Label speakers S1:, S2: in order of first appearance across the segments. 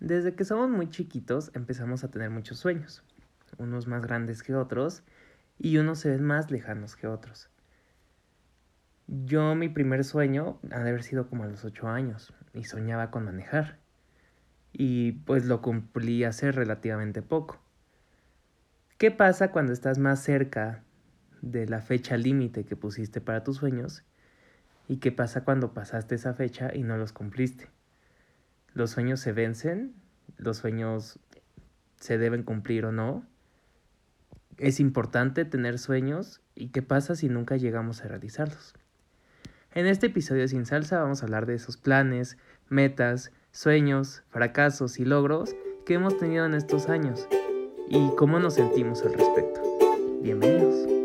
S1: Desde que somos muy chiquitos empezamos a tener muchos sueños, unos más grandes que otros y unos se ven más lejanos que otros. Yo mi primer sueño ha de haber sido como a los 8 años y soñaba con manejar. Y pues lo cumplí hace relativamente poco. ¿Qué pasa cuando estás más cerca de la fecha límite que pusiste para tus sueños? ¿Y qué pasa cuando pasaste esa fecha y no los cumpliste? ¿Los sueños se vencen? ¿Los sueños se deben cumplir o no? ¿Es importante tener sueños? ¿Y qué pasa si nunca llegamos a realizarlos? En este episodio Sin Salsa vamos a hablar de esos planes, metas, sueños, fracasos y logros que hemos tenido en estos años y cómo nos sentimos al respecto. Bienvenidos.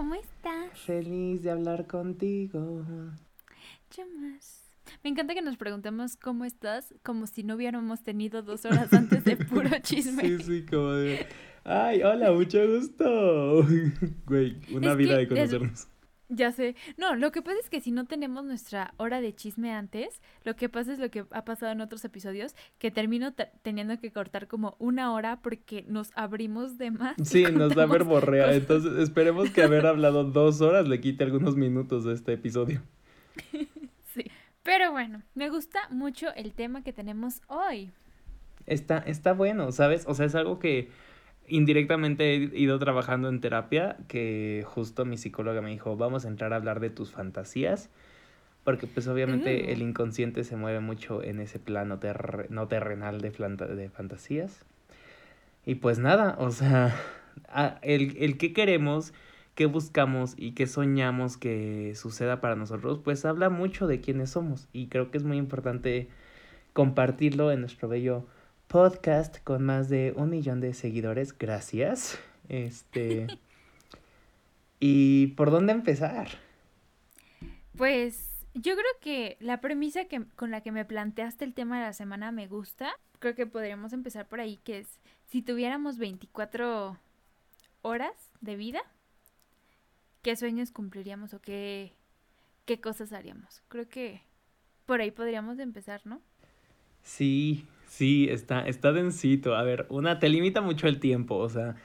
S2: ¿Cómo estás?
S1: Feliz de hablar contigo.
S2: Yo más. Me encanta que nos preguntemos cómo estás, como si no hubiéramos tenido dos horas antes de puro chisme.
S1: Sí, sí, como de... Ay, hola, mucho gusto. Güey, una
S2: Es
S1: vida de conocernos.
S2: Ya sé. No, lo que pasa es que si no tenemos nuestra hora de chisme antes, lo que pasa es lo que ha pasado en otros episodios, que termino te- teniendo que cortar como una hora porque nos abrimos de más.
S1: Sí, nos da verborrea.
S2: cosas.
S1: Entonces, esperemos que haber hablado dos horas le quite algunos minutos de este episodio.
S2: Sí. Pero bueno, me gusta mucho el tema que tenemos hoy.
S1: Está, está bueno, ¿sabes? O sea, es algo que indirectamente he ido trabajando en terapia, que justo mi psicóloga me dijo, vamos a entrar a hablar de tus fantasías, porque pues obviamente
S2: Mm.
S1: el inconsciente se mueve mucho en ese plano no terrenal de, de fantasías. Y pues nada, o sea, el, el qué queremos, qué buscamos y qué soñamos que suceda para nosotros, pues habla mucho de quiénes somos. Y creo que es muy importante compartirlo en nuestro bello podcast con más de un millón de seguidores. Gracias. Este. ¿Y por dónde empezar?
S2: Pues yo creo que la premisa que, con la que me planteaste el tema de la semana me gusta. Creo que podríamos empezar por ahí, que es si tuviéramos 24 horas de vida, ¿qué sueños cumpliríamos o qué, qué cosas haríamos? Creo que por ahí podríamos empezar, ¿no?
S1: Sí, sí, está, está densito. A ver, una, te limita mucho el tiempo, o sea,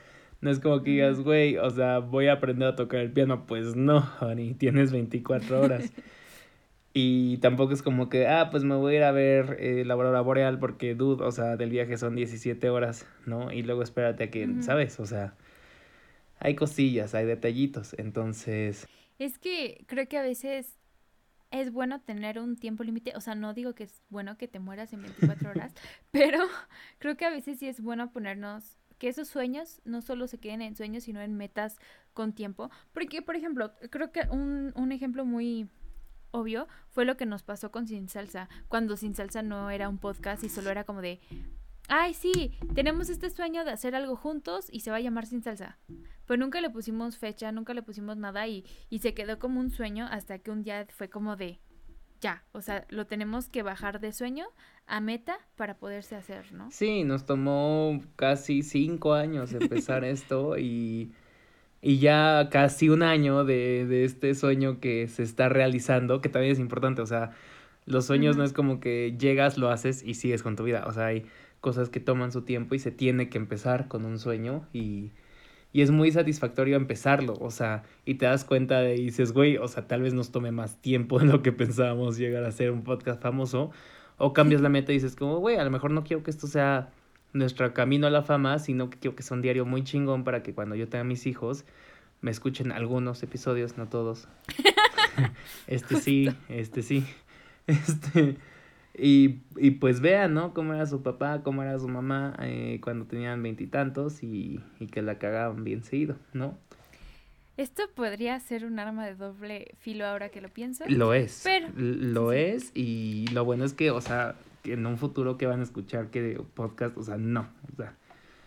S1: no es como que digas,
S2: Ujú.
S1: güey, o sea, voy a aprender a tocar el piano. Pues no, honey, tienes 24 horas. Y tampoco es como que, ah, pues me voy a ir a ver eh, la aurora boreal porque, dude, o sea, del viaje son 17 horas, ¿no? Y luego espérate a que. ¿sabes? O sea, hay cosillas, hay detallitos. Entonces,
S2: Es que creo que a veces es bueno tener un tiempo límite, o sea, no digo que es bueno que te mueras en 24 horas, pero creo que a veces sí es bueno ponernos que esos sueños no solo se queden en sueños, sino en metas con tiempo. Porque, por ejemplo, creo que un, un ejemplo muy obvio fue lo que nos pasó con Sin Salsa, cuando Sin Salsa no era un podcast y solo era como de, ay, sí, tenemos este sueño de hacer algo juntos y se va a llamar Sin Salsa. Pues nunca le pusimos fecha, nunca le pusimos nada y, y se quedó como un sueño hasta que un día fue como de, ya, o sea, lo tenemos que bajar de sueño a meta para poderse hacer, ¿no?
S1: sí, nos tomó casi cinco años empezar esto y, y ya casi un año de, de este sueño que se está realizando, que también es importante, o sea, los sueños no es como que llegas, lo haces y sigues con tu vida, o sea, hay cosas que toman su tiempo y se tiene que empezar con un sueño y, y es muy satisfactorio empezarlo, o sea, y te das cuenta de, y dices, güey, o sea, tal vez nos tome más tiempo de lo que pensábamos llegar a ser un podcast famoso, o cambias la meta y dices como, güey, a lo mejor no quiero que esto sea nuestro camino a la fama, sino que quiero que sea un diario muy chingón para que cuando yo tenga mis hijos me escuchen algunos episodios, no todos. Este sí, este sí. Este, y, y pues vean, ¿no? Cómo era su papá, cómo era su mamá eh, cuando tenían veintitantos y, y que la cagaban bien seguido, ¿no?
S2: Esto podría ser un arma de doble filo ahora que lo pienso.
S1: Lo es.
S2: Pero-
S1: Lo
S2: sí,
S1: es y lo bueno es que, o sea, que en un futuro que van a escuchar que podcast, o sea, no, o sea,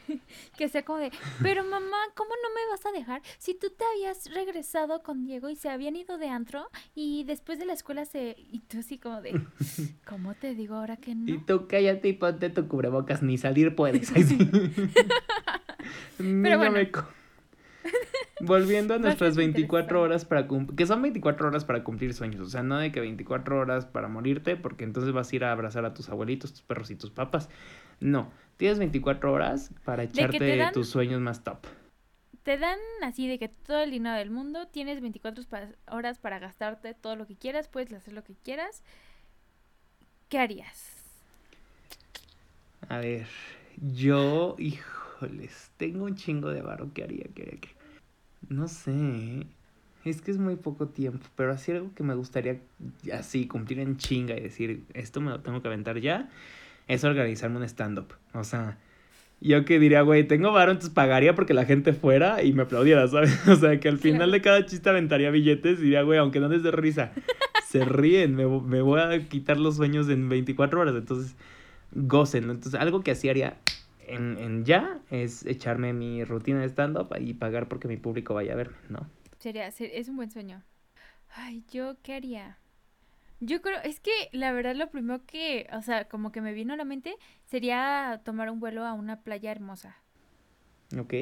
S2: que sea como de, pero mamá, ¿cómo no me vas a dejar? Si tú te habías regresado con Diego y se habían ido de antro y después de la escuela se... Y tú así como de, ¿cómo te digo ahora que no?
S1: Y tú cállate y ponte tu cubrebocas, ni salir puedes. pero bueno. Volviendo a nuestras 24 horas para cumplir, que son 24 horas para cumplir sueños, o sea, no de que 24 horas para morirte, porque entonces vas a ir a abrazar a tus abuelitos, tus perros y tus papas. No, tienes 24 horas para echarte tus sueños más top.
S2: Te dan así de que todo el dinero del mundo, tienes 24 horas para gastarte todo lo que quieras, puedes hacer lo que quieras. ¿Qué harías?
S1: A ver, yo, híjoles, tengo un chingo de barro. ¿Qué haría? ¿Qué haría? No sé. Es que es muy poco tiempo, pero así algo que me gustaría así cumplir en chinga y decir, esto me lo tengo que aventar ya, es organizarme un stand-up. O sea, yo que diría, güey, tengo varo, entonces pagaría porque la gente fuera y me aplaudiera, ¿sabes? O sea, que al final de cada chiste aventaría billetes y diría, güey, aunque no les dé risa, se ríen, me, me voy a quitar los sueños en 24 horas, entonces gocen. Entonces, algo que así haría en, en ya es echarme mi rutina de stand-up y pagar porque mi público vaya a verme, ¿no?
S2: Sería, es un buen sueño. Ay, ¿yo qué haría? Yo creo, es que la verdad lo primero que, o sea, como que me vino a la mente sería tomar un vuelo a una playa hermosa.
S1: Ok.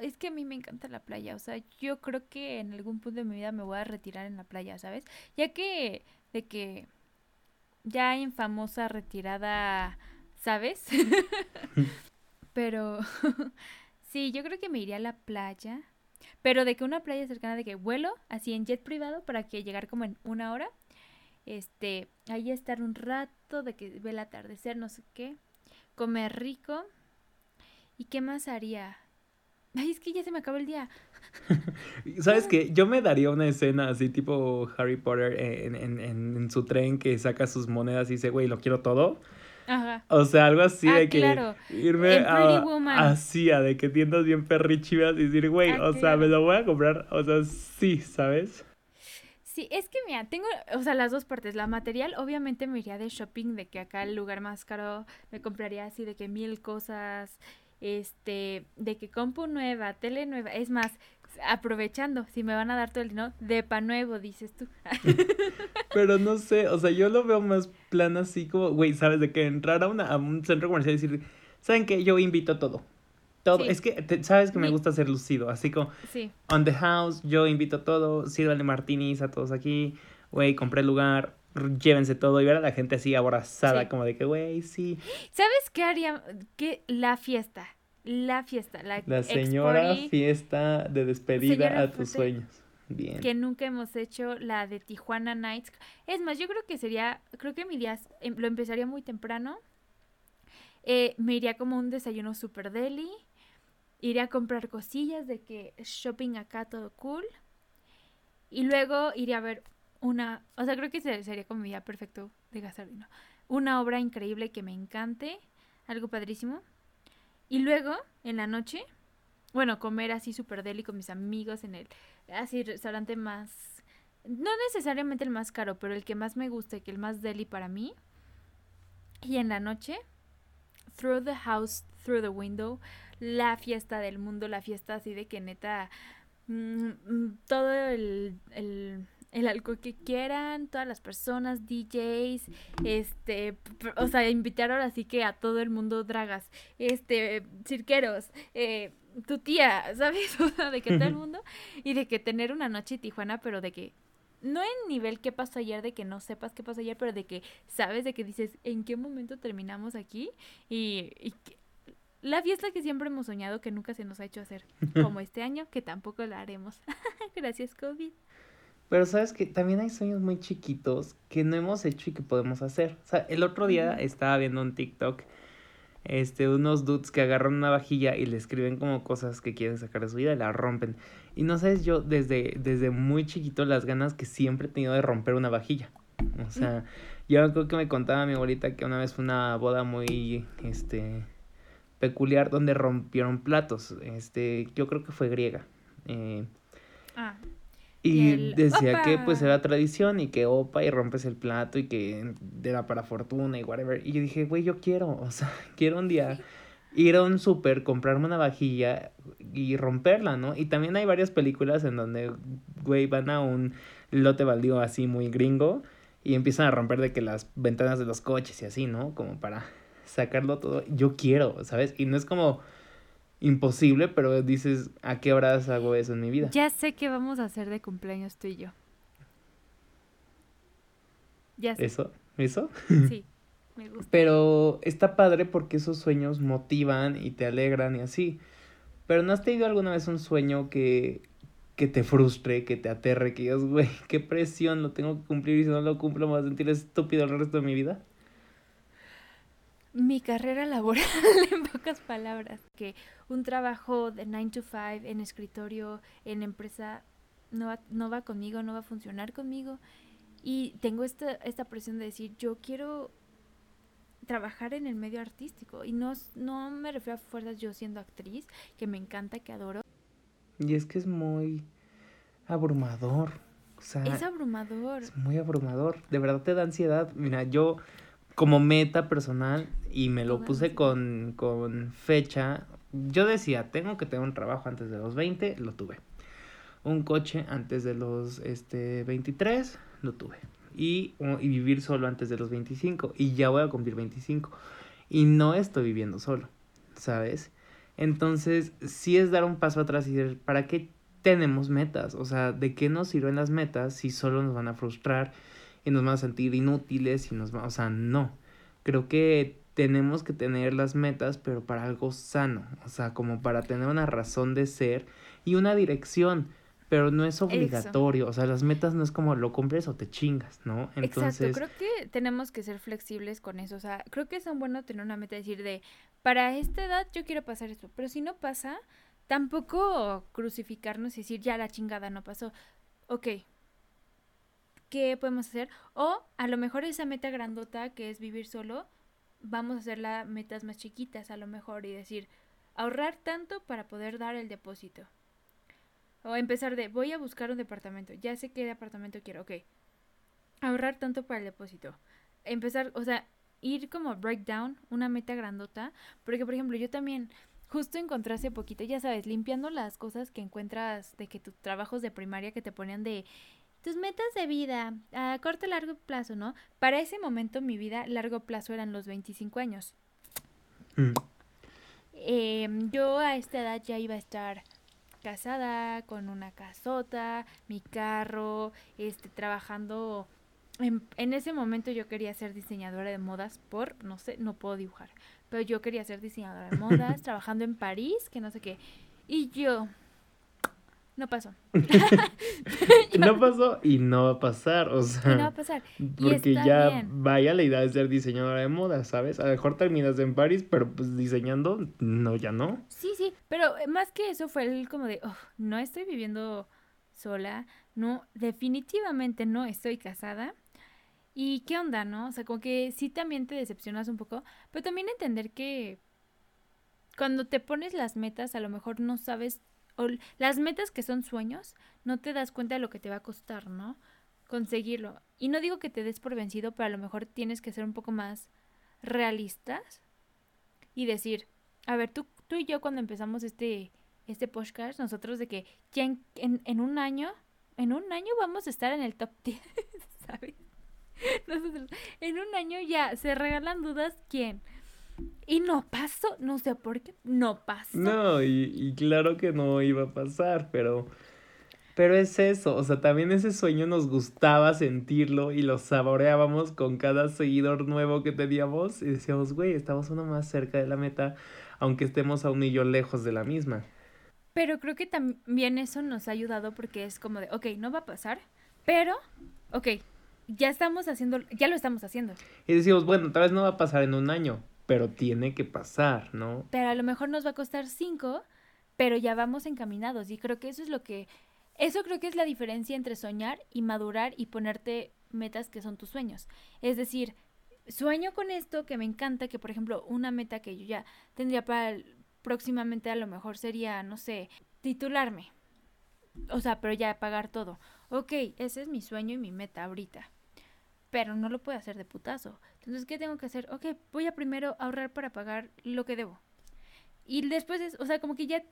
S2: Es que a mí me encanta la playa, o sea, yo creo que en algún punto de mi vida me voy a retirar en la playa, ¿sabes? Ya que, de que ya en famosa retirada ¿sabes? pero sí, yo creo que me iría a la playa, pero de que una playa cercana de que vuelo así en jet privado para que llegar como en una hora, este, ahí estar un rato de que ve el atardecer, no sé qué, comer rico. ¿Y qué más haría? Ay, es que ya se me acabó el día.
S1: ¿Sabes qué? Yo me daría una escena así tipo Harry Potter en, en, en su tren que saca sus monedas y dice, güey, lo quiero todo. O sea, algo así ah, de que irme a, así, a de que tiendas bien perrichivas y decir, güey, ah, o sea, me lo voy a comprar, o sea, sí, ¿sabes?
S2: Es que mira, tengo, o sea, las dos partes. La material, obviamente me iría de shopping, de que acá el lugar más caro me compraría así de que mil cosas, este, de que compu nueva, tele nueva. Es más, aprovechando, si me van a dar todo el dinero, de pa nuevo, dices tú.
S1: Pero no sé, o sea, yo lo veo más plan así como, güey, ¿sabes? De que entrar a, una, a un centro comercial y decir, ¿saben qué? Yo invito todo. Todo. Es que, ¿sabes que me gusta ser lucido? Así como, sí. on the house, yo invito todo, sírvanle martinis a todos aquí, güey, compré el lugar, llévense todo y ver a la gente así abrazada, como de que, güey, sí.
S2: ¿Sabes qué haría? Que la fiesta la fiesta, la,
S1: la señora fiesta de despedida a tus sueños. Bien.
S2: Que nunca hemos hecho la de Tijuana Nights. Es más, yo creo que sería, creo que mi día em, lo empezaría muy temprano. Eh, me iría como un desayuno super deli. Iría a comprar cosillas de que shopping acá todo cool. Y luego iría a ver una, o sea, creo que sería como mi día perfecto de gastar. Una obra increíble que me encante, algo padrísimo. Y luego, en la noche, bueno, comer así súper deli con mis amigos en el así restaurante más, no necesariamente el más caro, pero el que más me gusta que el más deli para mí. Y en la noche, through the house, through the window, la fiesta del mundo, la fiesta así de que neta, mm, mm, todo el, el el alcohol que quieran, todas las personas, DJs, este, o sea, invitar ahora sí que a todo el mundo dragas, este, cirqueros, eh, tu tía, ¿sabes? O sea, de que todo el mundo, y de que tener una noche en Tijuana, pero de que, no en nivel qué pasó ayer, de que no sepas qué pasó ayer, pero de que sabes, de que dices, ¿en qué momento terminamos aquí? Y, y la fiesta que siempre hemos soñado que nunca se nos ha hecho hacer, como este año, que tampoco la haremos. Gracias, COVID.
S1: Pero sabes que también hay sueños muy chiquitos que no hemos hecho y que podemos hacer. O sea, el otro día estaba viendo un TikTok, este, unos dudes que agarran una vajilla y le escriben como cosas que quieren sacar de su vida y la rompen. Y no sabes yo desde, desde muy chiquito las ganas que siempre he tenido de romper una vajilla. O sea, yo creo que me contaba mi abuelita que una vez fue una boda muy, este, peculiar donde rompieron platos. Este, yo creo que fue griega. Eh, ah. Y, decía que pues era tradición y que opa y rompes el plato y que era para fortuna y whatever. Y yo dije, güey, yo quiero, o sea, quiero un día ir a un súper, comprarme una vajilla y romperla, ¿no? Y también hay varias películas en donde, güey, van a un lote baldío así muy gringo y empiezan a romper de que las ventanas de los coches y así, ¿no? Como para sacarlo todo. Yo quiero, ¿sabes? Y no es como imposible, pero dices, ¿a qué horas hago eso en mi vida?
S2: Ya sé qué vamos a hacer de cumpleaños tú y yo.
S1: Ya sé. ¿Eso? ¿Eso?
S2: Sí, me gusta.
S1: Pero está padre porque esos sueños motivan y te alegran y así. Pero ¿no has tenido alguna vez un sueño que, que te frustre, que te aterre, que digas, güey, qué presión, lo tengo que cumplir y si no lo cumplo me voy a sentir estúpido el resto de mi vida?
S2: Mi carrera laboral, en pocas palabras, que un trabajo de 9 to 5 en escritorio, en empresa, no va, no va conmigo, no va a funcionar conmigo. Y tengo esta, esta presión de decir, yo quiero trabajar en el medio artístico. Y no, no me refiero a fuerzas yo siendo actriz, que me encanta, que adoro.
S1: Y es que es muy abrumador.
S2: es abrumador.
S1: Es muy abrumador. De verdad te da ansiedad. Mira, yo como meta personal, y me lo puse con, con fecha, yo decía, tengo que tener un trabajo antes de los 20, lo tuve. Un coche antes de los este, 23, lo tuve. Y, y vivir solo antes de los 25. Y ya voy a cumplir 25. Y no estoy viviendo solo, ¿sabes? Entonces, sí es dar un paso atrás y decir, ¿para qué tenemos metas? O sea, ¿de qué nos sirven las metas si solo nos van a frustrar y nos van a sentir inútiles y nos van, o sea, no. Creo que tenemos que tener las metas, pero para algo sano, o sea, como para tener una razón de ser y una dirección pero no es obligatorio, o sea, las metas no es como lo cumples o te chingas, ¿no?
S2: Entonces... Exacto, creo que tenemos que ser flexibles con eso, o sea, creo que es bueno tener una meta, decir de, para esta edad yo quiero pasar esto, pero si no pasa, tampoco crucificarnos y decir, ya la chingada no pasó, ok, ¿qué podemos hacer? O a lo mejor esa meta grandota que es vivir solo, vamos a hacer las metas más chiquitas a lo mejor y decir, ahorrar tanto para poder dar el depósito o empezar de, voy a buscar un departamento, ya sé qué departamento quiero, ok. Ahorrar tanto para el depósito. Empezar, o sea, ir como breakdown, una meta grandota. Porque, por ejemplo, yo también justo encontré hace poquito, ya sabes, limpiando las cosas que encuentras de que tus trabajos de primaria que te ponían de tus metas de vida a corto y largo plazo, ¿no? Para ese momento mi vida largo plazo eran los 25 años. Mm. Em, yo a esta edad ya iba a estar casada, con una casota, mi carro, este, trabajando. En, en, ese momento yo quería ser diseñadora de modas por, no sé, no puedo dibujar, pero yo quería ser diseñadora de modas, trabajando en París, que no sé qué. Y yo, no pasó.
S1: no pasó y no va a pasar, o sea.
S2: no va a pasar.
S1: porque ya vaya la idea de ser diseñadora de moda, ¿sabes? A lo mejor terminas en París, pero pues diseñando, no, ya no.
S2: Sí, sí, pero eh, más que eso fue el como de, oh, no estoy viviendo sola, no, definitivamente no estoy casada. ¿Y qué onda, no? O sea, como que sí también te decepcionas un poco, pero también entender que cuando te pones las metas, a lo mejor no sabes las metas que son sueños, no te das cuenta de lo que te va a costar, ¿no? Conseguirlo. Y no digo que te des por vencido, pero a lo mejor tienes que ser un poco más realistas y decir, a ver, tú, tú y yo cuando empezamos este, este podcast, nosotros de que ya en, en, un año, en un año vamos a estar en el top 10, ¿sabes? Nosotros, en un año ya se regalan dudas, ¿quién? Y no pasó, no sé por qué, no pasó.
S1: No, y, claro que no iba a pasar, pero... Pero es eso, o sea, también ese sueño nos gustaba sentirlo y lo saboreábamos con cada seguidor nuevo que teníamos y decíamos, güey, estamos uno más cerca de la meta, aunque estemos a un millón lejos de la misma.
S2: Pero creo que también eso nos ha ayudado porque es como de, ok, no va a pasar, pero, ok, ya estamos haciendo, ya lo estamos haciendo.
S1: Y decimos, bueno, tal vez no va a pasar en un año, pero tiene que pasar, ¿no?
S2: Pero a lo mejor nos va a costar cinco, pero ya vamos encaminados y creo que eso es lo que, eso creo que es la diferencia entre soñar y madurar y ponerte metas que son tus sueños. Es decir, sueño con esto que me encanta, que por ejemplo una meta que yo ya tendría para próximamente a lo mejor sería, no sé, titularme. O sea, pero ya pagar todo. Ok, ese es mi sueño y mi meta ahorita pero no lo puedo hacer de putazo. Entonces, ¿qué tengo que hacer? Ok, voy a primero ahorrar para pagar lo que debo. y después es, o sea, como que ya,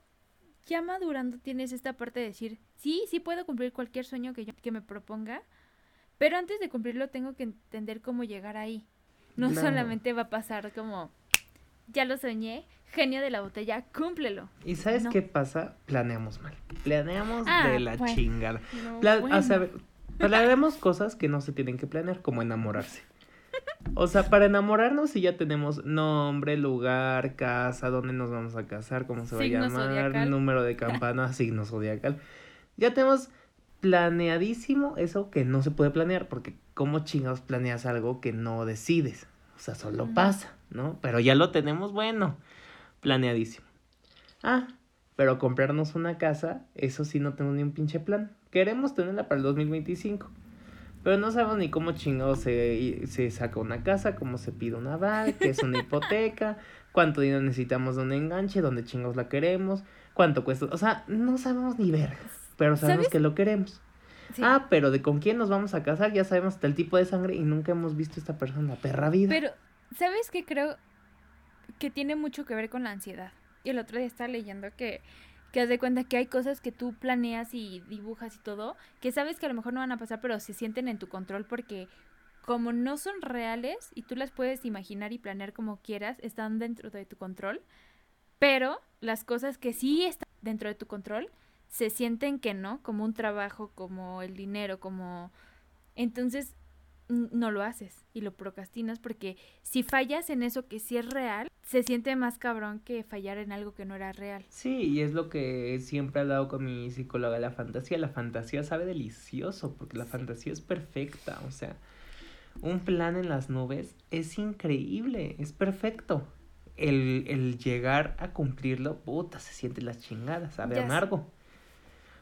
S2: ya madurando tienes esta parte de decir, sí, sí puedo cumplir cualquier sueño que yo que me proponga, pero antes de cumplirlo tengo que entender cómo llegar ahí. No solamente va a pasar como, ya lo soñé, genio de la botella, cúmplelo.
S1: ¿Y sabes qué pasa? Planeamos mal. Planeamos
S2: Ah,
S1: de la
S2: bueno.
S1: chingada.
S2: No,
S1: Pla- O sea,
S2: bueno.
S1: planeamos cosas que no se tienen que planear, como enamorarse. O sea, para enamorarnos sí ya tenemos nombre, lugar, casa, dónde nos vamos a casar, cómo se va
S2: Signo
S1: a llamar,
S2: zodiacal.
S1: número de campana, signo zodiacal. Ya tenemos planeadísimo eso que no se puede planear, porque ¿cómo chingados planeas algo que no decides? O sea, solo pasa, ¿no? Pero ya lo tenemos bueno, planeadísimo. Ah, pero comprarnos una casa, eso sí no tengo ni un pinche plan. Queremos tenerla para el 2025. Pero no sabemos ni cómo chingados se, se saca una casa, cómo se pide un aval, qué es una hipoteca, cuánto dinero necesitamos de un enganche, dónde chingados la queremos, cuánto cuesta. O sea, no sabemos ni vergas, pero sabemos
S2: ¿Sabes?
S1: que lo queremos.
S2: Sí.
S1: Ah, pero de con quién nos vamos a casar, ya sabemos hasta el tipo de sangre y nunca hemos visto a esta persona perra vida.
S2: Pero, ¿sabes qué creo que tiene mucho que ver con la ansiedad? Y el otro día estaba leyendo que, que haz de cuenta que hay cosas que tú planeas y dibujas y todo, que sabes que a lo mejor no van a pasar, pero se sienten en tu control porque como no son reales y tú las puedes imaginar y planear como quieras, están dentro de tu control, pero las cosas que sí están dentro de tu control se sienten que no, como un trabajo, como el dinero, como... Entonces no lo haces y lo procrastinas porque si fallas en eso que sí es real, se siente más cabrón que fallar en algo que no era real.
S1: Sí, y es lo que siempre he hablado con mi psicóloga, la fantasía. La fantasía sabe delicioso, porque la
S2: Sí.
S1: fantasía es perfecta. O sea, un plan en las nubes es increíble, es perfecto. El, el llegar a cumplirlo, puta, se siente las chingadas, sabe
S2: Ya sé.
S1: amargo.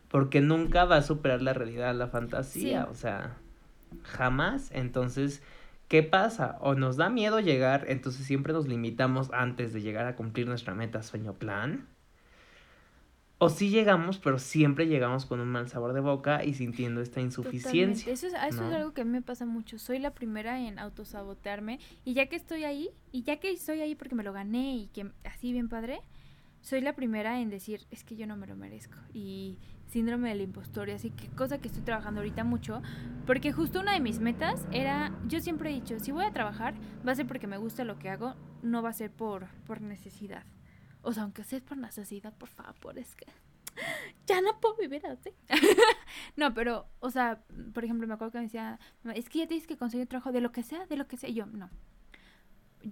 S1: Porque nunca va a superar la realidad la fantasía,
S2: Sí.
S1: o sea, jamás. Entonces, ¿qué pasa? O nos da miedo llegar, entonces siempre nos limitamos antes de llegar a cumplir nuestra meta, sueño, plan. O sí llegamos, pero siempre llegamos con un mal sabor de boca y sintiendo esta insuficiencia.
S2: Totalmente. Eso, es, eso es
S1: ¿no?
S2: algo que a mí me pasa mucho. Soy la primera en autosabotearme y ya que estoy ahí, y ya que estoy ahí porque me lo gané y que así bien padre, soy la primera en decir, es que yo no me lo merezco. Y síndrome del impostor y así que cosa que estoy trabajando ahorita mucho, porque justo una de mis metas era, yo siempre he dicho, si voy a trabajar, va a ser porque me gusta lo que hago, no va a ser por, por necesidad. O sea, aunque sea por necesidad, por favor, es que ya no puedo vivir así. no, pero, o sea, por ejemplo, me acuerdo que me decía, "Mamá, es que ya tienes que conseguir trabajo de lo que sea, de lo que sea. Yo, no.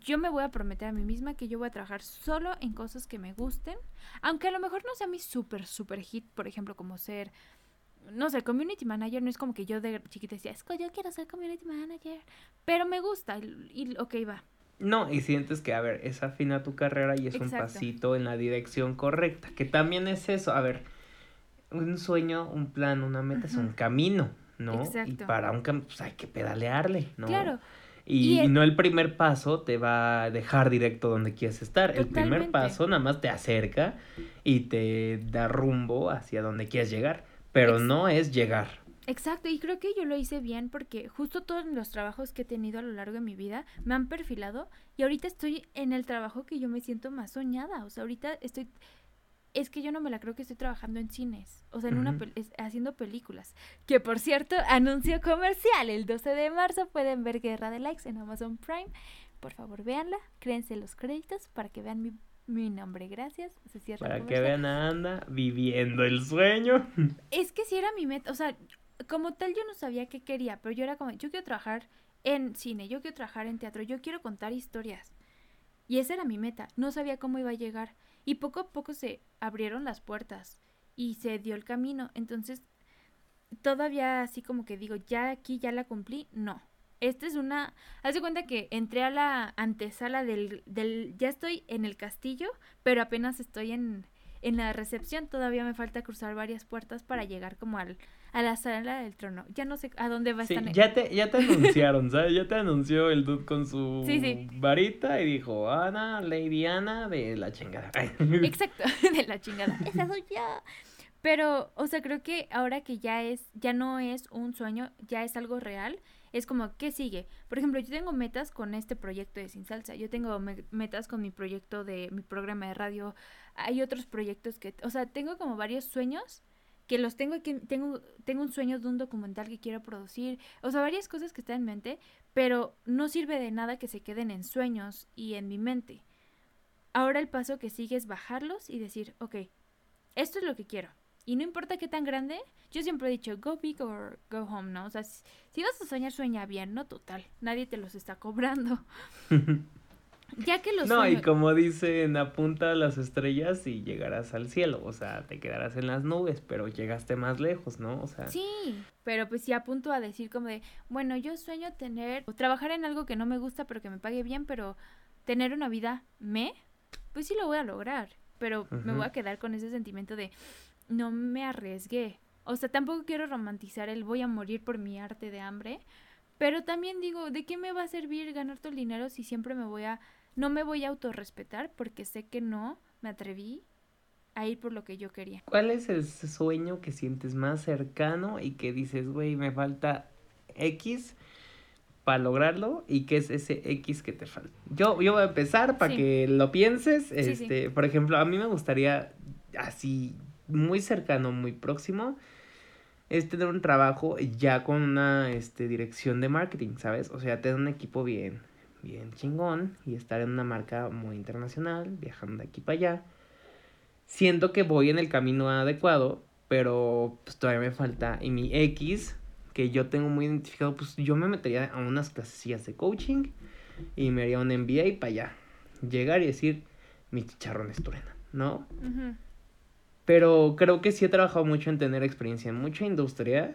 S2: Yo me voy a prometer a mí misma que yo voy a trabajar solo en cosas que me gusten, aunque a lo mejor no sea mi súper, súper hit, por ejemplo, como ser, no sé, community manager, no es como que yo de chiquita decía, es que yo quiero ser community manager, pero me gusta, y, y ok, va.
S1: No, y sientes que, a ver, es afina tu carrera y es un pasito en la dirección correcta, que también es eso, a ver, un sueño, un plan, una meta es un camino, ¿no? Y
S2: Exacto.
S1: para un camino, pues hay que pedalearle, ¿no?
S2: Claro,
S1: Y,
S2: Y el-
S1: y no el primer paso te va a dejar directo donde quieres estar. El primer paso nada más te acerca y te da rumbo hacia donde quieres llegar. Pero
S2: Ex-
S1: no es llegar.
S2: Exacto, y creo que yo lo hice bien porque justo todos los trabajos que he tenido a lo largo de mi vida me han perfilado y ahorita estoy en el trabajo que yo me siento más soñada. O sea, ahorita estoy... Es que yo no me la creo que estoy trabajando en cines, o sea, en una pel- es- haciendo películas. Que por cierto, anuncio comercial, el 12 de marzo pueden ver Guerra de Likes en Amazon Prime. Por favor, véanla, créense los créditos para que vean mi, mi nombre. Gracias. Se cierra
S1: Para que vean a Anda viviendo el sueño.
S2: Es que sí era mi meta, o sea, como tal yo no sabía qué quería, pero yo era como, yo quiero trabajar en cine, yo quiero trabajar en teatro, yo quiero contar historias. Y esa era mi meta, no sabía cómo iba a llegar. Y poco a poco se abrieron las puertas y se dio el camino. Entonces, todavía así como que digo, ya aquí ya la cumplí, no. Esta es una... Haz de cuenta que entré a la antesala del, del... Ya estoy en el castillo, pero apenas estoy en, en la recepción. Todavía me falta cruzar varias puertas para llegar como al, a la sala del trono. Ya no sé a dónde va a
S1: Sí,
S2: estar.
S1: ya te, ya te anunciaron, ¿sabes? Ya te anunció el dude con su
S2: Sí, sí.
S1: varita y dijo, Ana, Lady Ana de la chingada.
S2: Exacto, de la chingada. Esa soy yo. Pero, o sea, creo que ahora que ya es, ya no es un sueño, ya es algo real, es como, ¿qué sigue? Por ejemplo, yo tengo metas con este proyecto de Sin Salsa, yo tengo metas con mi proyecto de mi programa de radio, hay otros proyectos que, o sea, tengo como varios sueños que los tengo aquí, tengo, tengo un sueño de un documental que quiero producir, o sea, varias cosas que están en mente, pero no sirve de nada que se queden en sueños y en mi mente. Ahora el paso que sigue es bajarlos y decir, ok, esto es lo que quiero. Y no importa qué tan grande, yo siempre he dicho, go big or go home, ¿no? O sea, si, vas a soñar, sueña bien, ¿no? Total, nadie te los está cobrando.
S1: ya que los No, y como dicen, apunta a las estrellas y llegarás al cielo, o sea, te quedarás en las nubes, pero llegaste más lejos, ¿no? O sea...
S2: Sí, pero pues sí apunto a decir como de, bueno, yo sueño tener, o trabajar en algo que no me gusta, pero que me pague bien, pero tener una vida me, pues sí lo voy a lograr, pero me voy a quedar con ese sentimiento de, no me arriesgué. O sea, tampoco quiero romantizar el voy a morir por mi arte de hambre, pero también digo, ¿de qué me va a servir ganar todo el dinero si siempre me voy a no me voy a autorrespetar porque sé que no me atreví a ir por lo que yo quería.
S1: ¿Cuál es el sueño que sientes más cercano y que dices, güey, me falta X para lograrlo y qué es ese X que te falta? Yo, yo voy a empezar para que lo pienses. este, por ejemplo, a mí me gustaría así muy cercano, muy próximo, es tener un trabajo ya con una este, dirección de marketing, ¿sabes? O sea, tener un equipo bien, bien chingón y estar en una marca muy internacional, viajando de aquí para allá. Siento que voy en el camino adecuado, pero pues todavía me falta. Y mi X, que yo tengo muy identificado, pues yo me metería a unas clases de coaching y me haría un MBA para allá. Llegar y decir, mi chicharrón es turena, ¿no? Pero creo que sí he trabajado mucho en tener experiencia en mucha industria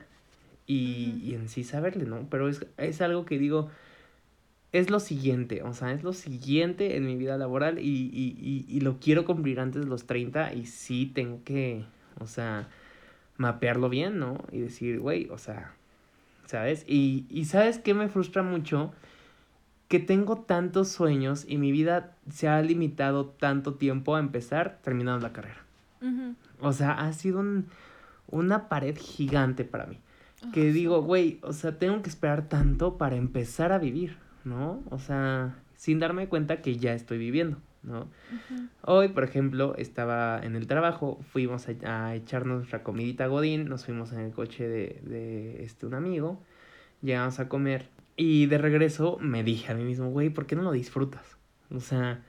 S1: y, y en sí saberle, ¿no? Pero es, es, algo que digo, es lo siguiente, o sea, es lo siguiente en mi vida laboral y, y, y, y lo quiero cumplir antes de los 30 y sí tengo que, o sea, mapearlo bien, ¿no? Y decir, güey, o sea, ¿sabes? Y, y ¿sabes qué me frustra mucho? Que tengo tantos sueños y mi vida se ha limitado tanto tiempo a empezar terminando la carrera. O sea, ha sido una pared gigante para mí. Que digo, güey, o sea, tengo que esperar tanto para empezar a vivir, ¿no? O sea, sin darme cuenta que ya estoy viviendo, ¿no? Hoy, por ejemplo, estaba en el trabajo, fuimos a, echarnos nuestra comidita Godín, nos fuimos en el coche de, de este, un amigo, llegamos a comer y de regreso me dije a mí mismo, güey, ¿por qué no lo disfrutas? O sea,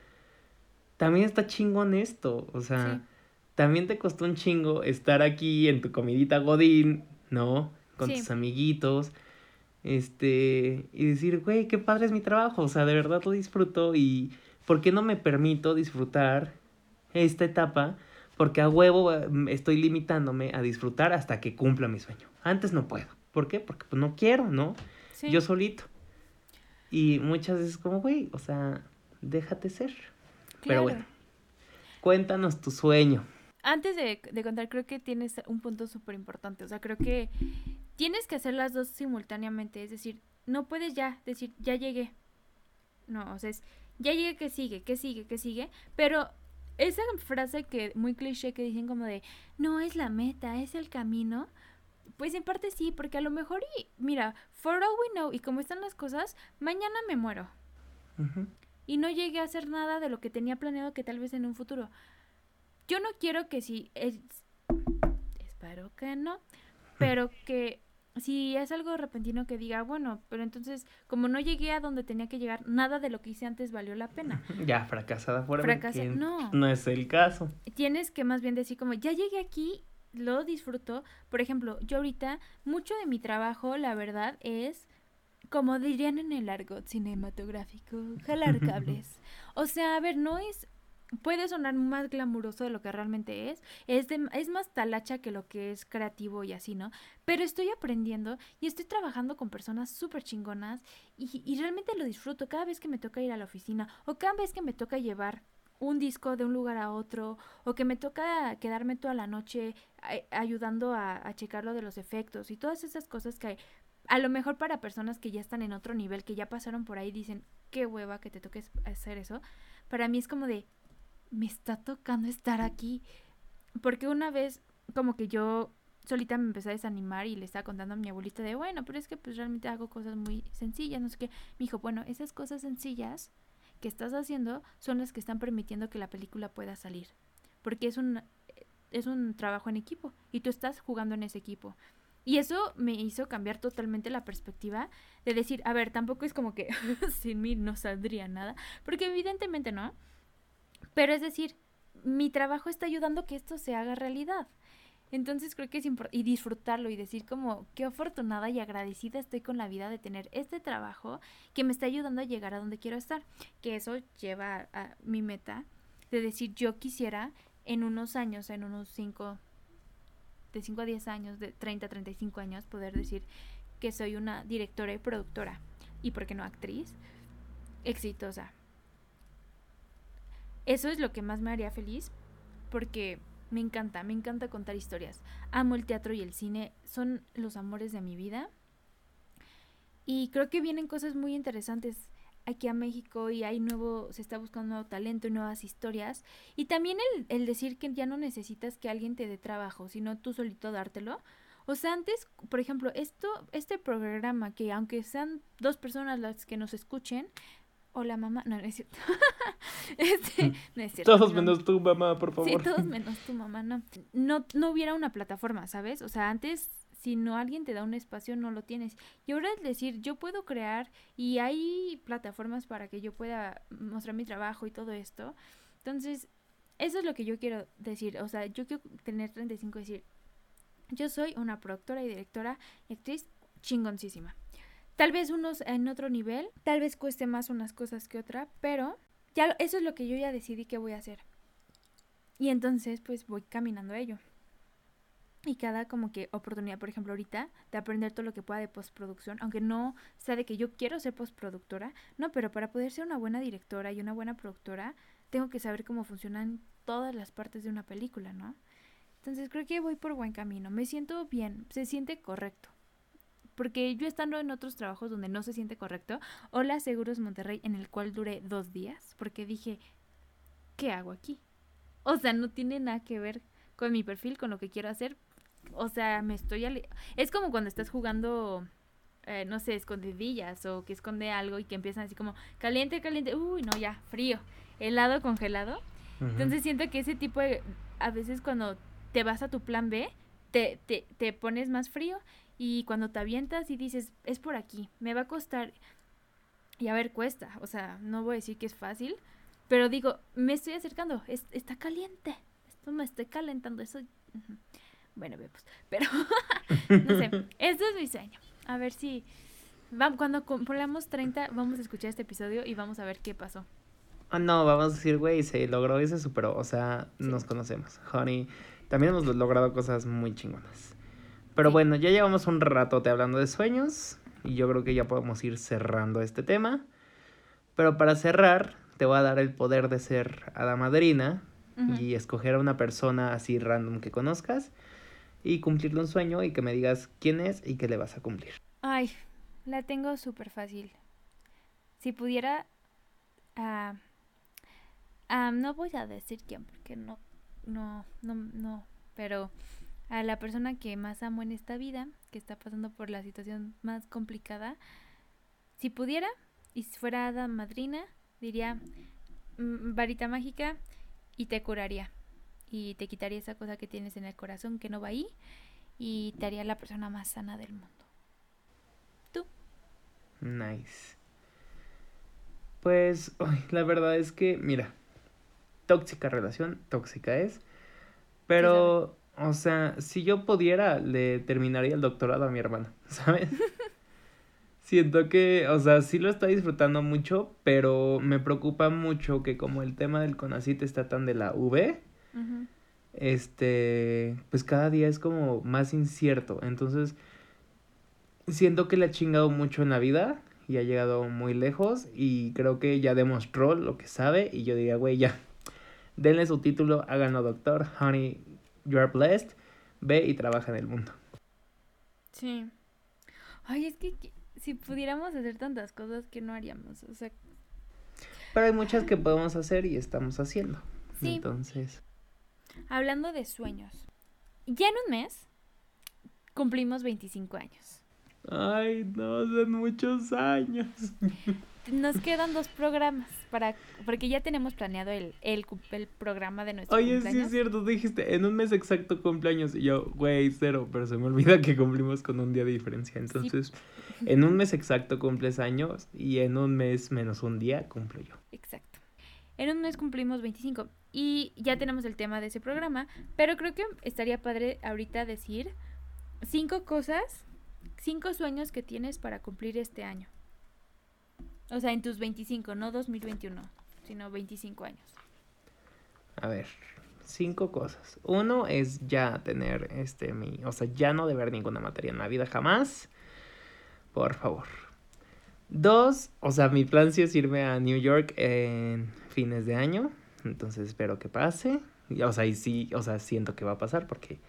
S1: también está chingón esto, o sea también te costó un chingo estar aquí en tu comidita Godín, ¿no? Con tus amiguitos. Este, y decir, güey, qué padre es mi trabajo, o sea, de verdad lo disfruto y ¿por qué no me permito disfrutar esta etapa? Porque a huevo mm, estoy limitándome a disfrutar hasta que cumpla mi sueño. Antes no puedo. ¿Por qué? Porque pues no quiero, ¿no? Yo solito. Y muchas veces como, güey, o sea, déjate ser. Pero bueno, cuéntanos tu sueño
S2: antes de, contar, creo que tienes un punto súper importante. O sea, creo que tienes que hacer las dos simultáneamente. Es decir, no puedes ya decir, ya llegué. No, o sea, es, ya llegué, que sigue? ¿Qué sigue? ¿Qué sigue? Pero esa frase que muy cliché que dicen como de, no es la meta, es el camino. Pues en parte sí, porque a lo mejor, y mira, for all we know, y como están las cosas, mañana me muero. Y no llegué a hacer nada de lo que tenía planeado que tal vez en un futuro. Yo no quiero que si es, espero que no, pero que si es algo repentino que diga, bueno, pero entonces como no llegué a donde tenía que llegar, nada de lo que hice antes valió la pena.
S1: Ya, fracasada fuera. Fracasa no. No es el caso.
S2: Tienes que más bien decir como, ya llegué aquí, lo disfruto. Por ejemplo, yo ahorita, mucho de mi trabajo, la verdad, es, como dirían en el argot cinematográfico, jalar cables. o sea, a ver, no es puede sonar más glamuroso de lo que realmente es. Es, es más talacha que lo que es creativo y así, ¿no? Pero estoy aprendiendo y estoy trabajando con personas súper chingonas y, y realmente lo disfruto cada vez que me toca ir a la oficina o cada vez que me toca llevar un disco de un lugar a otro o que me toca quedarme toda la noche ayudando a, a checar lo de los efectos y todas esas cosas que a lo mejor para personas que ya están en otro nivel, que ya pasaron por ahí, dicen, qué hueva que te toques hacer eso. Para mí es como de, me está tocando estar aquí. Porque una vez como que yo solita me empecé a desanimar y le estaba contando a mi abuelita de, bueno, pero es que pues realmente hago cosas muy sencillas, no sé qué. Me dijo, bueno, esas cosas sencillas que estás haciendo son las que están permitiendo que la película pueda salir. Porque es un, es un trabajo en equipo y tú estás jugando en ese equipo. Y eso me hizo cambiar totalmente la perspectiva de decir, a ver, tampoco es como que sin mí no saldría nada, porque evidentemente no. Pero es decir, mi trabajo está ayudando que esto se haga realidad. Entonces creo que es importante y disfrutarlo y decir como qué afortunada y agradecida estoy con la vida de tener este trabajo que me está ayudando a llegar a donde quiero estar. Que eso lleva a, mi meta de decir yo quisiera en unos años, en unos 5, de 5 a 10 años, de 30 a 35 años, poder decir que soy una directora y productora y, ¿por qué no, actriz exitosa? Eso es lo que más me haría feliz porque me encanta, me encanta contar historias. Amo el teatro y el cine, son los amores de mi vida. Y creo que vienen cosas muy interesantes aquí a México y hay nuevo, se está buscando nuevo talento y nuevas historias. Y también el, el decir que ya no necesitas que alguien te dé trabajo, sino tú solito dártelo. O sea, antes, por ejemplo, esto, este programa que aunque sean dos personas las que nos escuchen, Hola mamá, no, no es cierto. este, no es cierto.
S1: Todos menos tu mamá, por favor.
S2: Sí, todos menos tu mamá, no. no. No hubiera una plataforma, ¿sabes? O sea, antes si no alguien te da un espacio no lo tienes. Y ahora es decir, yo puedo crear y hay plataformas para que yo pueda mostrar mi trabajo y todo esto. Entonces, eso es lo que yo quiero decir. O sea, yo quiero tener 35 y decir, yo soy una productora y directora y actriz chingoncísima. Tal vez unos en otro nivel, tal vez cueste más unas cosas que otra, pero ya eso es lo que yo ya decidí que voy a hacer. Y entonces pues voy caminando a ello. Y cada como que oportunidad, por ejemplo, ahorita, de aprender todo lo que pueda de postproducción, aunque no sea de que yo quiero ser postproductora, no, pero para poder ser una buena directora y una buena productora, tengo que saber cómo funcionan todas las partes de una película, ¿no? Entonces creo que voy por buen camino, me siento bien, se siente correcto porque yo estando en otros trabajos donde no se siente correcto, hola Seguros Monterrey, en el cual duré dos días, porque dije, ¿qué hago aquí? O sea, no tiene nada que ver con mi perfil, con lo que quiero hacer. O sea, me estoy... Es como cuando estás jugando, eh, no sé, escondidillas o que esconde algo y que empiezan así como caliente, caliente, uy, no, ya, frío, helado, congelado. Entonces siento que ese tipo de... A veces cuando te vas a tu plan B, te, te, te pones más frío y cuando te avientas y dices, es por aquí, me va a costar. Y a ver, cuesta. O sea, no voy a decir que es fácil. Pero digo, me estoy acercando. está caliente. Esto me estoy calentando. Eso. Bueno, vemos. Pero, no sé. Esto es mi sueño. A ver si. cuando ponemos 30, vamos a escuchar este episodio y vamos a ver qué pasó.
S1: Ah, no, vamos a decir, güey, se logró y se superó. O sea, nos conocemos. Honey, también hemos logrado cosas muy chingonas. Pero bueno, ya llevamos un ratote hablando de sueños y yo creo que ya podemos ir cerrando este tema. Pero para cerrar, te voy a dar el poder de ser a la madrina y escoger a una persona así random que conozcas y cumplirle un sueño y que me digas quién es y qué le vas a cumplir.
S2: Ay, la tengo súper fácil. Si pudiera... Uh, no voy a decir quién porque no, no, no, no, pero a la persona que más amo en esta vida, que está pasando por la situación más complicada, si pudiera y si fuera hada madrina, diría mm, varita mágica y te curaría y te quitaría esa cosa que tienes en el corazón que no va ahí y te haría la persona más sana del mundo. ¿Tú?
S1: Nice. Pues la verdad es que, mira, tóxica relación, tóxica es, pero o sea, si yo pudiera, le terminaría el doctorado a mi hermana, ¿sabes? Siento que, o sea, sí lo está disfrutando mucho, pero me preocupa mucho que como el tema del CONACIT está tan de la V, este, pues cada día es como más incierto. Entonces, siento que le ha chingado mucho en la vida y ha llegado muy lejos y creo que ya demostró lo que sabe y yo diría, güey, ya, denle su título, háganlo doctor, honey, you are blessed, ve y trabaja en el mundo.
S2: Sí. Ay, es que, si pudiéramos hacer tantas cosas que no haríamos, o sea...
S1: Pero hay muchas que podemos hacer y estamos haciendo. Sí. Entonces...
S2: Hablando de sueños ya en un mes cumplimos 25 años.
S1: Ay, no, son muchos años.
S2: Nos quedan dos programas para porque ya tenemos planeado el, el, el programa de nuestro
S1: Oye,
S2: cumpleaños.
S1: sí es cierto, dijiste, en un mes exacto cumpleaños. Y yo, güey, cero, pero se me olvida que cumplimos con un día de diferencia. Entonces, en un mes exacto cumples años y en un mes menos un día cumplo yo.
S2: Exacto. En un mes cumplimos 25 y ya tenemos el tema de ese programa, pero creo que estaría padre ahorita decir cinco cosas, cinco sueños que tienes para cumplir este año. O sea, en tus 25, no 2021, sino 25 años.
S1: A ver, cinco cosas. Uno es ya tener este mi, o sea, ya no deber ninguna materia en la vida jamás. Por favor. Dos, o sea, mi plan es irme a New York en fines de año. Entonces espero que pase. O sea, y sí, o sea, siento que va a pasar porque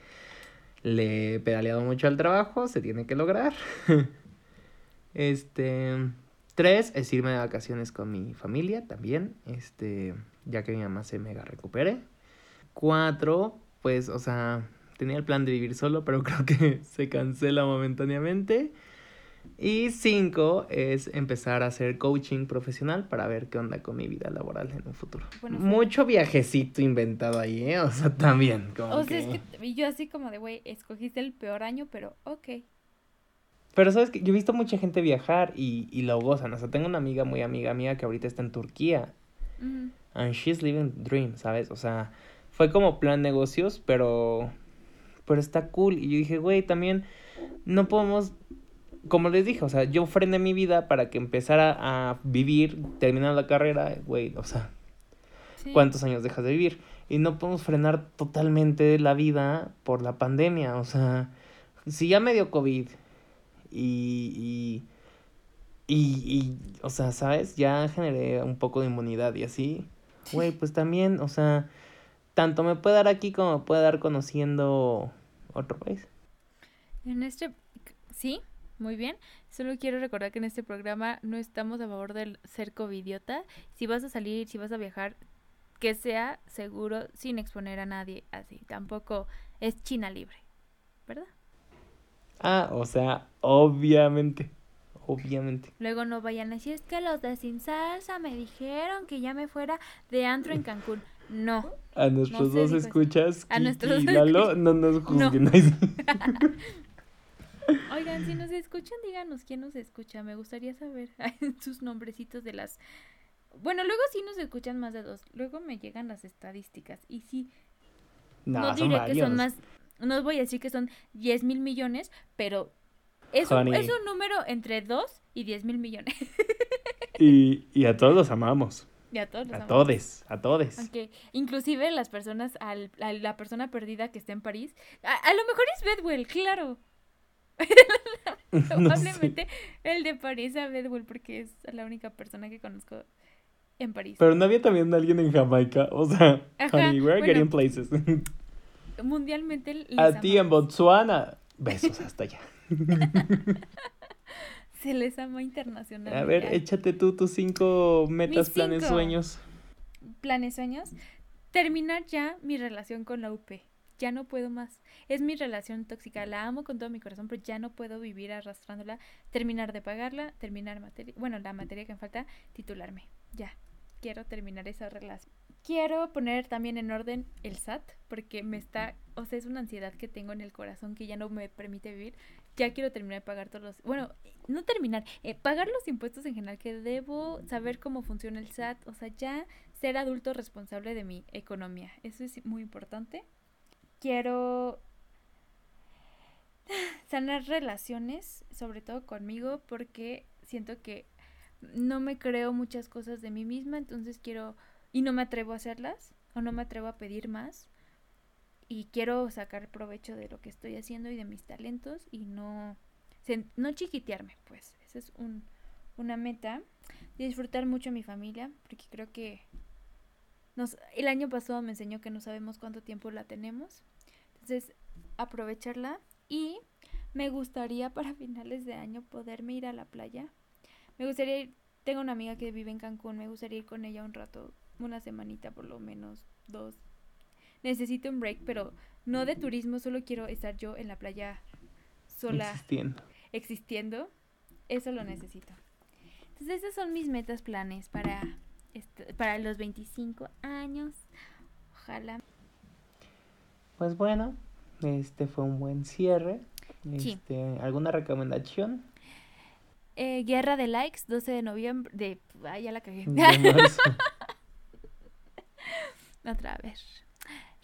S1: le he pedaleado mucho al trabajo, se tiene que lograr. Este, tres es irme de vacaciones con mi familia también, este, ya que mi mamá se mega recupere. Cuatro, pues, o sea, tenía el plan de vivir solo, pero creo que se cancela momentáneamente. Y cinco es empezar a hacer coaching profesional para ver qué onda con mi vida laboral en un futuro.
S2: Bueno, sí.
S1: Mucho viajecito inventado ahí, ¿eh? O sea, también. Como
S2: O sea,
S1: que-
S2: es que yo así como de, güey, escogiste el peor año, pero ok.
S1: Pero sabes que yo he visto mucha gente viajar y, y lo gozan. O sea, tengo una amiga muy amiga mía que ahorita está en Turquía.
S2: Ujú.
S1: And she's living the dream, ¿sabes? O sea, fue como plan negocios, pero. Pero está cool. Y yo dije, güey, también no podemos. Como les dije, o sea, yo frené mi vida para que empezara a vivir, terminar la carrera, güey, o sea,
S2: Sí.
S1: ¿cuántos años dejas de vivir? Y no podemos frenar totalmente la vida por la pandemia, o sea, si ya me dio COVID y, y, y, y, o sea, ¿sabes? Ya generé un poco de inmunidad y así, güey, pues también, o sea, tanto me puede dar aquí como me puede dar conociendo otro país.
S2: En este, sí, muy bien. Solo quiero recordar que en este programa no estamos a favor del ser covidiota. Si vas a salir, si vas a viajar, que sea seguro sin exponer a nadie así. Tampoco es China libre, ¿verdad?
S1: Ah, o sea, obviamente, obviamente.
S2: Luego no vayan a decir, es que los de Sin Salsa me dijeron que ya me fuera de antro en Cancún. No.
S1: A nuestros
S2: No
S1: dos escuchas,
S2: A
S1: Kiki
S2: nuestros
S1: y
S2: dos
S1: Lalo, no nos juzguen.
S2: Oigan, si nos escuchan, díganos quién nos escucha. Me gustaría saber sus nombrecitos de las... Bueno, luego sí nos escuchan más de dos. Luego me llegan las estadísticas. Y sí, no,
S1: son
S2: diré que son más... No os voy a decir que son 10 mil millones, pero es un, es un número entre 2 y 10 mil millones.
S1: Y, y a todos los amamos.
S2: y a todos los
S1: A
S2: amamos.
S1: todes, a todes.
S2: Aunque inclusive las personas, al, a la persona perdida que está en París, a, a lo mejor es Bedwell, claro.
S1: No sé.
S2: Probablemente el de París a Bedwell porque es la única persona que conozco en París.
S1: Pero no había también alguien en Jamaica. O sea,
S2: Ajá,
S1: honey, we're
S2: bueno.
S1: getting places.
S2: Mundialmente les
S1: a ti en. Botswana. Besos hasta allá.
S2: se les ama internacionalmente.
S1: A ver, échate tú tus cinco metas, planes, sueños.
S2: planes, sueños, terminar ya mi relación con la UP. Ya no puedo más. Es mi relación tóxica. La amo con todo mi corazón, pero ya no puedo vivir arrastrándola. Terminar de pagarla, terminar materia, bueno, la materia que me falta, titularme. Ya. Quiero terminar esa relación. Quiero poner también en orden el SAT, porque me está, o sea, es una ansiedad que tengo en el corazón que ya no me permite vivir. Ya quiero terminar de pagar todos los, bueno, no terminar, eh, pagar los impuestos en general que debo, saber cómo funciona el SAT, o sea, ya ser adulto responsable de mi economía. Eso es muy importante. Quiero sanar relaciones, sobre todo conmigo, porque siento que no me creo muchas cosas de mí misma, entonces quiero y no me atrevo a hacerlas o no me atrevo a pedir más y quiero sacar provecho de lo que estoy haciendo y de mis talentos y no no chiquitearme, pues. Esa es un, una meta. Disfrutar mucho a mi familia, porque creo que nos, el año pasado me enseñó que no sabemos cuánto tiempo la tenemos. Entonces, aprovecharla. Y me gustaría para finales de año poderme ir a la playa. Me gustaría ir, tengo una amiga que vive en Cancún, me gustaría ir con ella un rato, una semanita por lo menos, dos. necesito un break, pero no de turismo, solo quiero estar yo en la playa sola.
S1: Existiendo.
S2: Existiendo. Eso lo necesito. Entonces esas son mis metas, planes para, este, para los 25 años. Ojalá.
S1: Pues bueno, este fue un buen cierre.
S2: Sí.
S1: Este, ¿Alguna recomendación?
S2: Eh, Guerra de Likes, 12 de noviembre. De. Ay, ya la cagué.
S1: De marzo.
S2: Otra vez.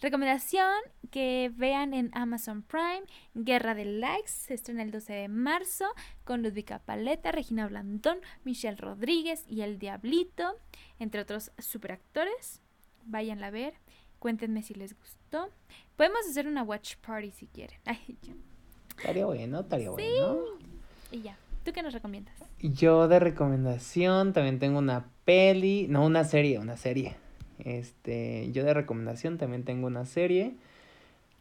S2: Recomendación que vean en Amazon Prime Guerra de Likes, se estrena el 12 de marzo con Ludvika Paleta, Regina Blandón, Michelle Rodríguez y El Diablito, entre otros superactores. Váyanla a ver, cuéntenme si les gustó. Podemos hacer una watch party si quieren. Ay.
S1: Estaría bueno, estaría bueno.
S2: Y ya, ¿tú qué nos recomiendas?
S1: Yo de recomendación también tengo una peli, no, una serie, una serie. Este, yo de recomendación también tengo una serie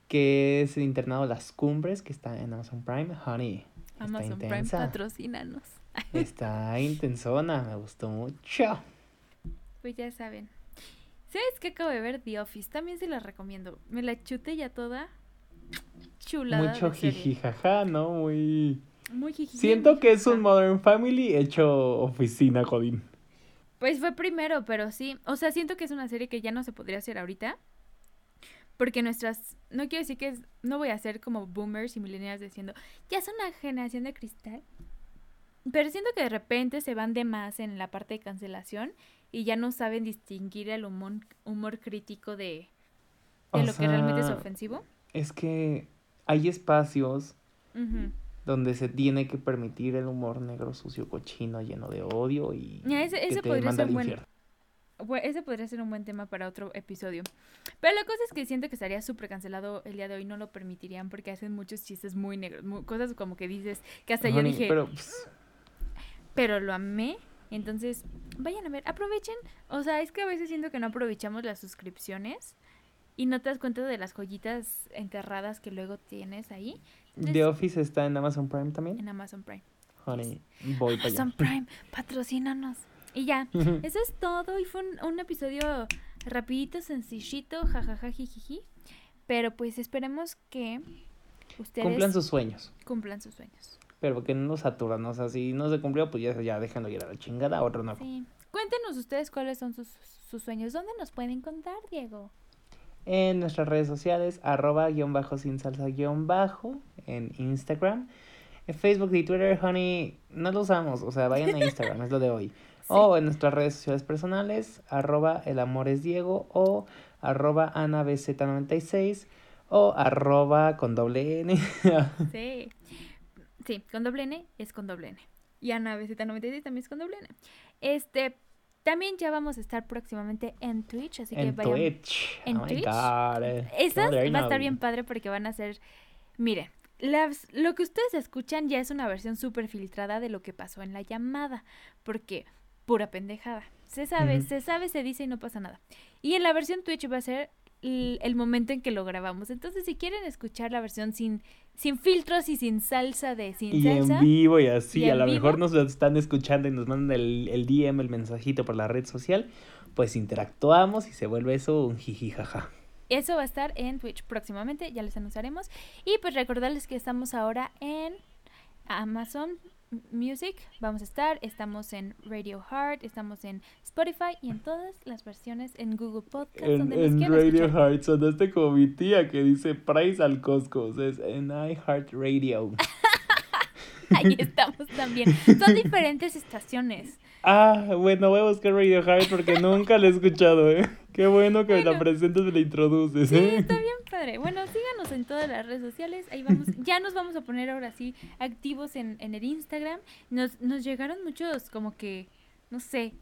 S1: que es el internado Las Cumbres, que está en Amazon Prime. Honey, está
S2: Amazon Prime, patrocínanos.
S1: Está intensona, me gustó mucho.
S2: Pues ya saben. ¿Sabes qué acabo de ver? The Office. También se la recomiendo. Me la chuté ya toda. Chulada.
S1: Mucho jijijaja, ¿no? Muy...
S2: Muy
S1: Siento que es un. Modern Family hecho oficina, Godín.
S2: Pues fue primero, pero sí. O sea, siento que es una serie que ya no se podría hacer ahorita. Porque nuestras. No quiero decir que es. No voy a ser como boomers y millennials diciendo. Ya es una generación de cristal. Pero siento que de repente se van de más en la parte de cancelación. Y ya no saben distinguir el humor, humor crítico de, de
S1: O
S2: lo que realmente es ofensivo.
S1: Es que hay espacios. Donde se tiene que permitir el humor negro, sucio, cochino, lleno de odio y
S2: Ya, ese-
S1: que
S2: ese
S1: te
S2: podría ser buen- ese podría ser un buen tema para otro episodio. Pero la cosa es que siento que estaría súper cancelado el día de hoy. No lo permitirían porque hacen muchos chistes muy negros. cosas como que dices que hasta yo dije,
S1: Pero, pues,
S2: pero lo amé. Entonces, vayan a ver, aprovechen. O sea, es que a veces siento que no aprovechamos las suscripciones y no te das cuenta de las joyitas enterradas que luego tienes ahí
S1: The Office está en Amazon Prime también.
S2: en Amazon Prime.
S1: Honey, voy para allá.
S2: Amazon Prime, patrocínanos. Y ya, eso es todo. Y fue un, un episodio rapidito, sencillito, jajaja, jijiji. Pero pues esperemos que ustedes
S1: Cumplan sus sueños.
S2: cumplan sus sueños.
S1: Pero que no nos saturan, o sea, si no se cumplió, pues ya, ya déjenlo ir a la chingada, otro no.
S2: Sí. Cuéntenos ustedes cuáles son sus, sus sueños. ¿Dónde nos pueden contar, Diego?
S1: En nuestras redes sociales, arroba guion bajo sin salsa guion bajo, en Instagram. En Facebook y Twitter, honey, no lo usamos, o sea, vayan a Instagram, es lo de hoy. O en nuestras redes sociales personales, arroba el amor es Diego o arroba anabz96 o arroba con doble N.
S2: Sí. Sí, con doble N es con doble N. Y Ana BZ96 también es con doble N. Este, también ya vamos a estar próximamente en Twitch, así que
S1: en
S2: vayan.
S1: Twitch.
S2: en
S1: oh
S2: Twitch.
S1: Eh,
S2: Esa
S1: no, there
S2: va a estar bien padre porque van a ser. Miren, las, lo que ustedes escuchan ya es una versión súper filtrada de lo que pasó en la llamada. Porque, pura pendejada. Se sabe, se sabe, se dice y no pasa nada. Y en la versión Twitch va a ser el momento en que lo grabamos. Entonces, si quieren escuchar la versión sin, sin filtros y sin salsa de sin
S1: Y
S2: salsa.
S1: en vivo y así,
S2: y
S1: a lo
S2: vivo.
S1: mejor nos están escuchando y nos mandan el, el DM, el mensajito por la red social, pues interactuamos y se vuelve eso un jijijaja.
S2: Eso va a estar en Twitch próximamente, ya les anunciaremos. Y pues recordarles que estamos ahora en Amazon Music, vamos a estar, estamos en Radio Heart, estamos en Spotify y en todas las versiones en Google Podcast
S1: En,
S2: donde
S1: en Radio
S2: escuchar.
S1: Heart sonaste como mi tía que dice Price al Costco, o sea, es en iHeart Radio.
S2: Ahí estamos también. Son diferentes estaciones.
S1: Ah, bueno, voy a buscar Radio Heart porque nunca la he escuchado, ¿eh? Qué bueno que me la
S2: Bueno.
S1: presentas y la introduces,
S2: Sí,
S1: ¿eh?
S2: está bien padre. Bueno, síganos en todas las redes sociales. Ahí vamos. Ya nos vamos a poner ahora sí activos en, en el Instagram. Nos, nos llegaron muchos, como que, no sé,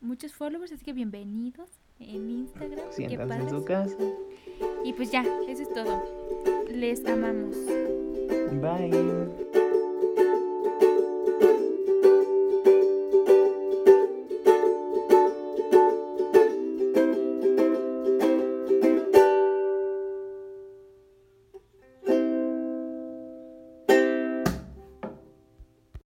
S2: muchos followers, así que bienvenidos en Instagram. Qué
S1: Siéntanse en su casa.
S2: Y pues ya, eso es todo. Les amamos.
S1: Bye.